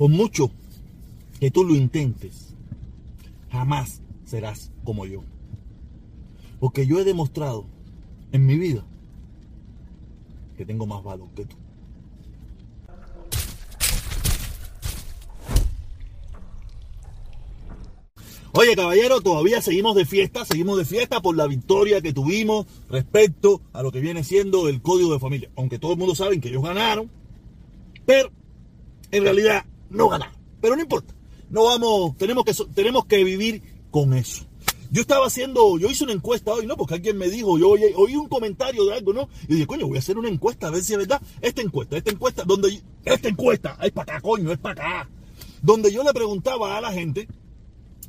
por mucho que tú lo intentes, jamás serás como yo. Porque yo he demostrado en mi vida que tengo más valor que tú. Oye, caballero, todavía seguimos de fiesta, seguimos de fiesta por la victoria que tuvimos respecto a lo que viene siendo el código de familia. Aunque todo el mundo sabe que ellos ganaron, pero en realidad no ganaron. Pero no importa. No vamos, tenemos que, tenemos que vivir con eso. Yo estaba haciendo, yo hice una encuesta hoy, ¿no? Porque alguien me dijo, yo oí, oí, un comentario de algo, ¿no? Y dije, coño, voy a hacer una encuesta a ver si es verdad. Esta encuesta, esta encuesta, donde, esta encuesta, es para acá, coño, es para acá. Donde yo le preguntaba a la gente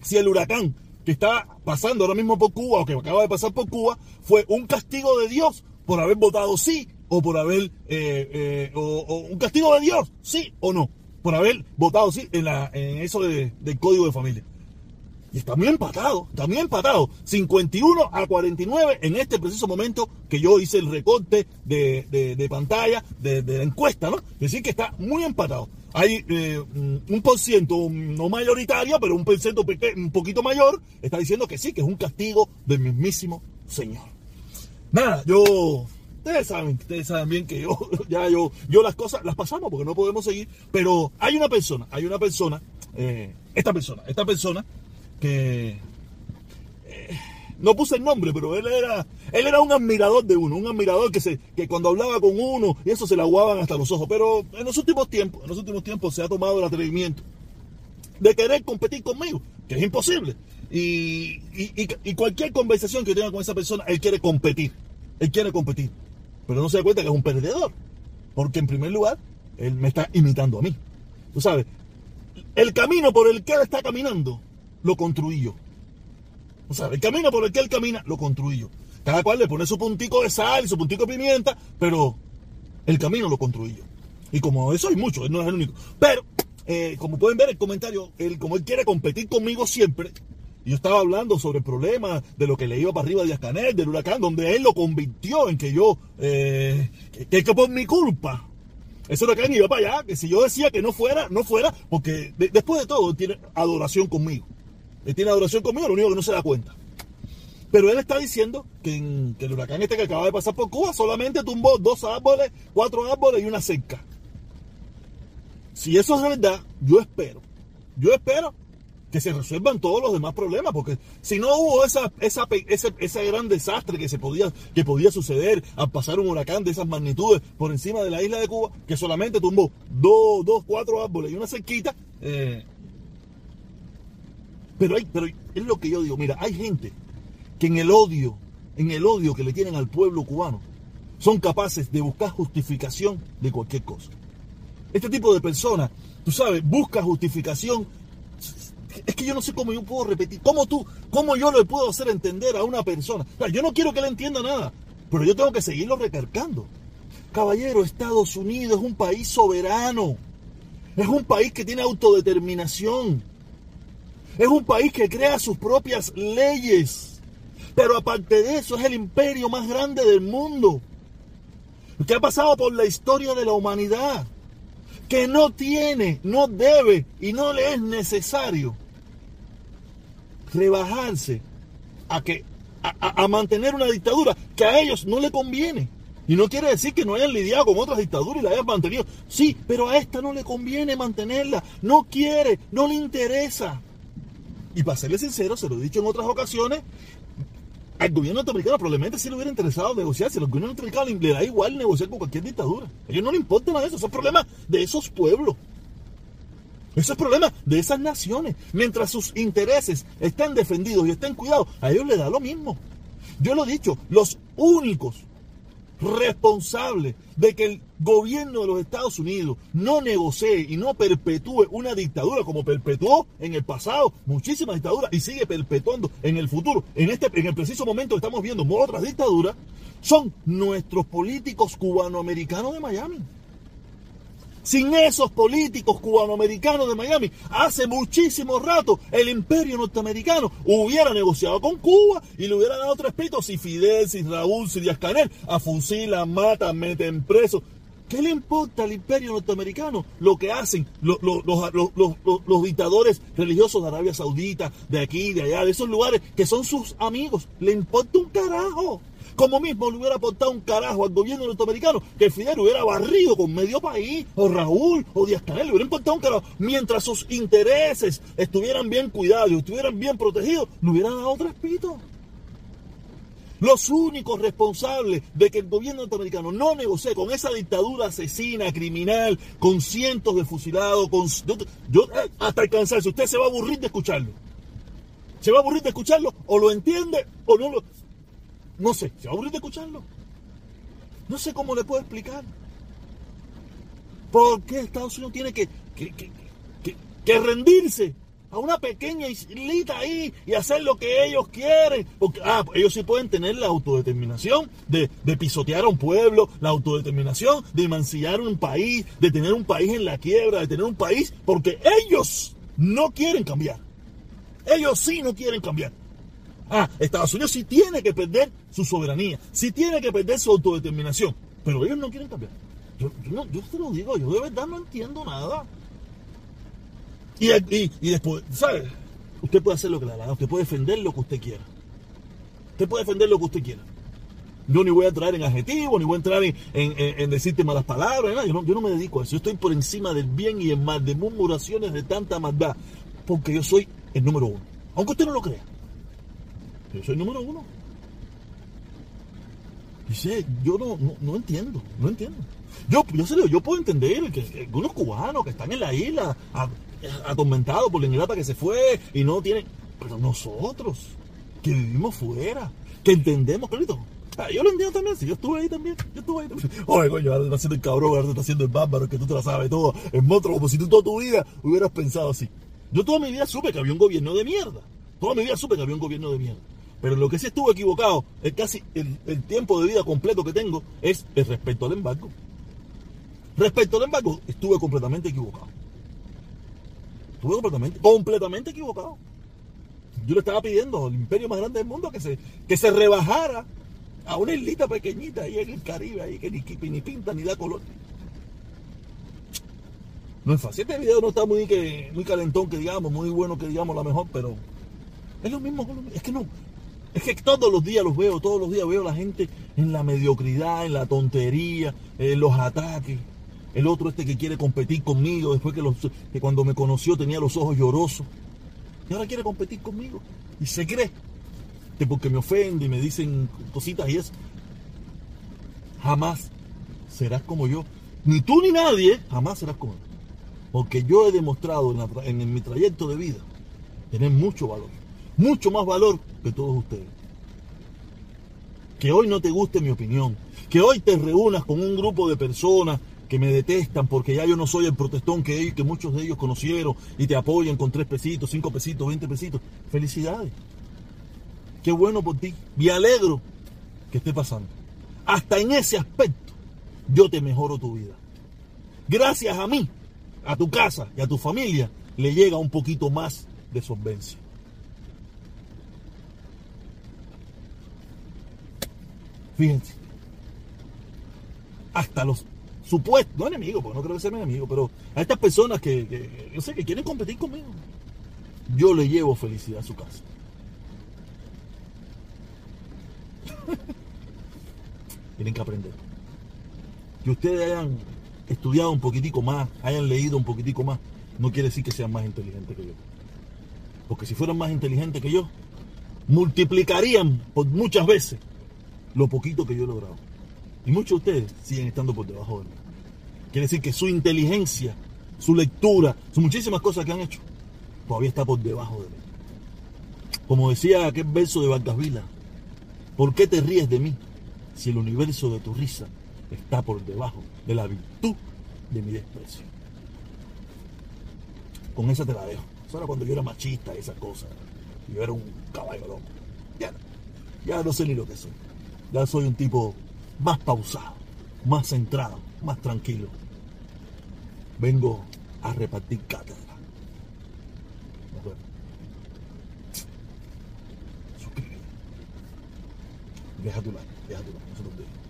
si el huracán que está pasando ahora mismo por Cuba o que acaba de pasar por Cuba fue un castigo de Dios por haber votado sí o por haber, eh, eh, o, un castigo de Dios, sí o no, por haber votado sí en, la, en eso del código de familia. Y está muy empatado, está muy empatado. 51 a 49 en este preciso momento que yo hice el recorte de, pantalla de, la encuesta, ¿no? Es decir, que está muy empatado. Hay eh, un por ciento no mayoritario, pero un por ciento un poquito mayor, está diciendo que sí, que es un castigo del mismísimo Señor. Nada, yo Ustedes saben, ustedes saben bien que yo, ya yo, yo las cosas las pasamos porque no podemos seguir, pero hay una persona, hay una persona, eh, esta persona, esta persona que eh, no puse el nombre, pero él era, él era un admirador de uno, un admirador que se, que cuando hablaba con uno y eso se le aguaban hasta los ojos. Pero en los últimos tiempos, en los últimos tiempos se ha tomado el atrevimiento de querer competir conmigo, que es imposible. Y, y, cualquier conversación que tenga con esa persona, él quiere competir. Él quiere competir. Pero no se da cuenta que es un perdedor. Porque en primer lugar, él me está imitando a mí. Tú sabes, el camino por el que él está caminando lo construí yo. O sea, el camino por el que él camina, lo construí yo. Cada cual le pone su puntico de sal y su puntico de pimienta, pero el camino lo construí yo. Y como eso hay mucho, él no es el único. Pero, eh, como pueden ver el comentario, él, como él quiere competir conmigo siempre, yo estaba hablando sobre el problema de lo que le iba para arriba de Ascanel, del huracán, donde él lo convirtió en que yo, eh, que, que por mi culpa, ese huracán iba para allá, que si yo decía que no fuera, no fuera, porque después de todo tiene adoración conmigo. Él tiene adoración conmigo, lo único que no se da cuenta. Pero él está diciendo que, el huracán este que acaba de pasar por Cuba solamente tumbó dos árboles, cuatro árboles y una cerca. Si eso es verdad, yo espero, yo espero que se resuelvan todos los demás problemas, porque si no hubo esa, esa, ese, gran desastre que, se podía, que podía suceder al pasar un huracán de esas magnitudes por encima de la isla de Cuba, que solamente tumbó dos, dos cuatro árboles y una cerquita, eh, pero, hay, pero es lo que yo digo, mira, hay gente que en el odio, en el odio que le tienen al pueblo cubano, son capaces de buscar justificación de cualquier cosa. Este tipo de personas, tú sabes, busca justificación. Es que yo no sé cómo yo puedo repetir, cómo tú, cómo yo le puedo hacer entender a una persona. yo no quiero que él entienda nada, pero yo tengo que seguirlo recargando. Caballero, Estados Unidos es un país soberano. Es un país que tiene autodeterminación. Es un país que crea sus propias leyes. Pero aparte de eso, es el imperio más grande del mundo. Que ha pasado por la historia de la humanidad. Que no tiene, no debe y no le es necesario rebajarse a, que, a, mantener una dictadura que a ellos no le conviene. Y no quiere decir que no hayan lidiado con otras dictaduras y la hayan mantenido. Sí, pero a esta no le conviene mantenerla. No quiere, no le interesa. Y para serle sincero, se lo he dicho en otras ocasiones, al gobierno norteamericano probablemente sí le hubiera interesado negociar. Si al gobierno norteamericano le da igual negociar con cualquier dictadura. A ellos no le importa nada eso. Esos problemas de esos pueblos. Esos problemas de esas naciones. Mientras sus intereses estén defendidos y estén cuidados, a ellos les da lo mismo. Yo lo he dicho, los únicos responsable de que el gobierno de los Estados Unidos no negocie y no perpetúe una dictadura como perpetuó en el pasado muchísimas dictaduras y sigue perpetuando en el futuro. En este en el preciso momento estamos viendo otras dictaduras son nuestros políticos cubanoamericanos de Miami. Sin esos políticos cubanoamericanos de Miami, hace muchísimo rato el imperio norteamericano hubiera negociado con Cuba y le hubiera dado tres pitos si Fidel, si Raúl, si Díaz Canel a fusilan, matan, meten presos. ¿Qué le importa al imperio norteamericano lo que hacen los, los, dictadores religiosos de Arabia Saudita, de aquí, de allá, de esos lugares que son sus amigos? Le importa un carajo. Como mismo le hubiera aportado un carajo al gobierno norteamericano que Fidel hubiera barrido con medio país, o Raúl, o Díaz Canel, le hubiera importado un carajo. Mientras sus intereses estuvieran bien cuidados, estuvieran bien protegidos, le hubieran dado tres pitos. Los únicos responsables de que el gobierno norteamericano no negocie con esa dictadura asesina, criminal, con cientos de fusilados, con, yo, eh, hasta alcanzarse, usted se va a aburrir de escucharlo. Se va a aburrir de escucharlo, o lo entiende, o no lo... No sé, se va a aburrir de escucharlo. No sé cómo le puedo explicar. ¿Por qué Estados Unidos tiene que, que rendirse a una pequeña islita ahí y hacer lo que ellos quieren. Porque, ah, ellos sí pueden tener la autodeterminación de, pisotear a un pueblo, la autodeterminación de mancillar un país, de tener un país en la quiebra, de tener un país, porque ellos no quieren cambiar. Ellos sí no quieren cambiar. Ah, Estados Unidos sí tiene que perder su soberanía, sí tiene que perder su autodeterminación, pero ellos no quieren cambiar. Yo, yo, yo te lo digo, yo de verdad no entiendo nada. Y, después, ¿sabes? Usted puede hacer lo que le da usted puede defender lo que usted quiera. Usted puede defender lo que usted quiera. Yo ni voy a entrar en adjetivos, ni voy a entrar en, decirte malas palabras, yo, no, yo no me dedico a eso. Yo estoy por encima del bien y el mal, de murmuraciones de tanta maldad, porque yo soy el número uno. Aunque usted no lo crea. Yo soy número uno. Dice, yo no, no, entiendo, no entiendo. Yo, yo, yo puedo entender que, algunos cubanos que están en la isla atormentado por la ingrata que se fue y no tienen. Pero nosotros, que vivimos fuera, que entendemos, clarito. Ah, yo lo entiendo también, si yo estuve ahí también, yo estuve ahí también. Oye, coño, ahora está haciendo el cabrón, ahora está haciendo el bárbaro, que tú te la sabes todo, el monstruo, como si tú toda tu vida hubieras pensado así. Yo toda mi vida supe que había un gobierno de mierda. Toda mi vida supe que había un gobierno de mierda. Pero lo que sí estuve equivocado, es casi el, el tiempo de vida completo que tengo, es el respecto al embargo. Respecto al embargo, estuve completamente equivocado. Estuve completamente, completamente equivocado. Yo le estaba pidiendo al imperio más grande del mundo que se, que se rebajara a una islita pequeñita ahí en el Caribe, ahí que ni, ni pinta ni da color. No es fácil. Este video no está muy, que, muy calentón, que digamos, muy bueno, que digamos, la mejor, pero es lo mismo. Es que no. Es que todos los días los veo, todos los días veo a la gente en la mediocridad, en la tontería, en los ataques. El otro este que quiere competir conmigo después que, cuando me conoció tenía los ojos llorosos. Y ahora quiere competir conmigo. Y se cree. Que porque me ofende y me dicen cositas y eso. Jamás serás como yo. Ni tú ni nadie, jamás serás como yo. Porque yo he demostrado en mi trayecto de vida tener mucho valor. Mucho más valor que todos ustedes. Que hoy no te guste mi opinión. Que hoy te reúnas con un grupo de personas que me detestan porque ya yo no soy el protestón que, ellos, que muchos de ellos conocieron y te apoyan con tres pesitos, cinco pesitos, veinte pesitos. Felicidades. Qué bueno por ti. Me alegro que esté pasando. Hasta en ese aspecto yo te mejoro tu vida. Gracias a mí, a tu casa y a tu familia le llega un poquito más de solvencia. Fíjense, hasta los supuesto, no enemigo, porque no creo que sea mi enemigo, pero a estas personas que, yo sé, que quieren competir conmigo, yo le llevo felicidad a su casa. Tienen que aprender. Que ustedes hayan estudiado un poquitico más, hayan leído un poquitico más, no quiere decir que sean más inteligentes que yo. Porque si fueran más inteligentes que yo, multiplicarían por muchas veces lo poquito que yo he logrado. Y muchos de ustedes siguen estando por debajo de mí. Quiere decir que su inteligencia, su lectura, sus muchísimas cosas que han hecho, todavía está por debajo de mí. Como decía aquel verso de Vargas Vila, ¿por qué te ríes de mí si el universo de tu risa está por debajo de la virtud de mi desprecio? Con esa te la dejo. Eso era cuando yo era machista, esa cosa. Yo era un caballo loco. Ya, ya no sé ni lo que soy. Ya soy un tipo más pausado, más centrado, más tranquilo vengo a repartir cátedra. Suscríbete. Deja tu like, deja tu like, no se lo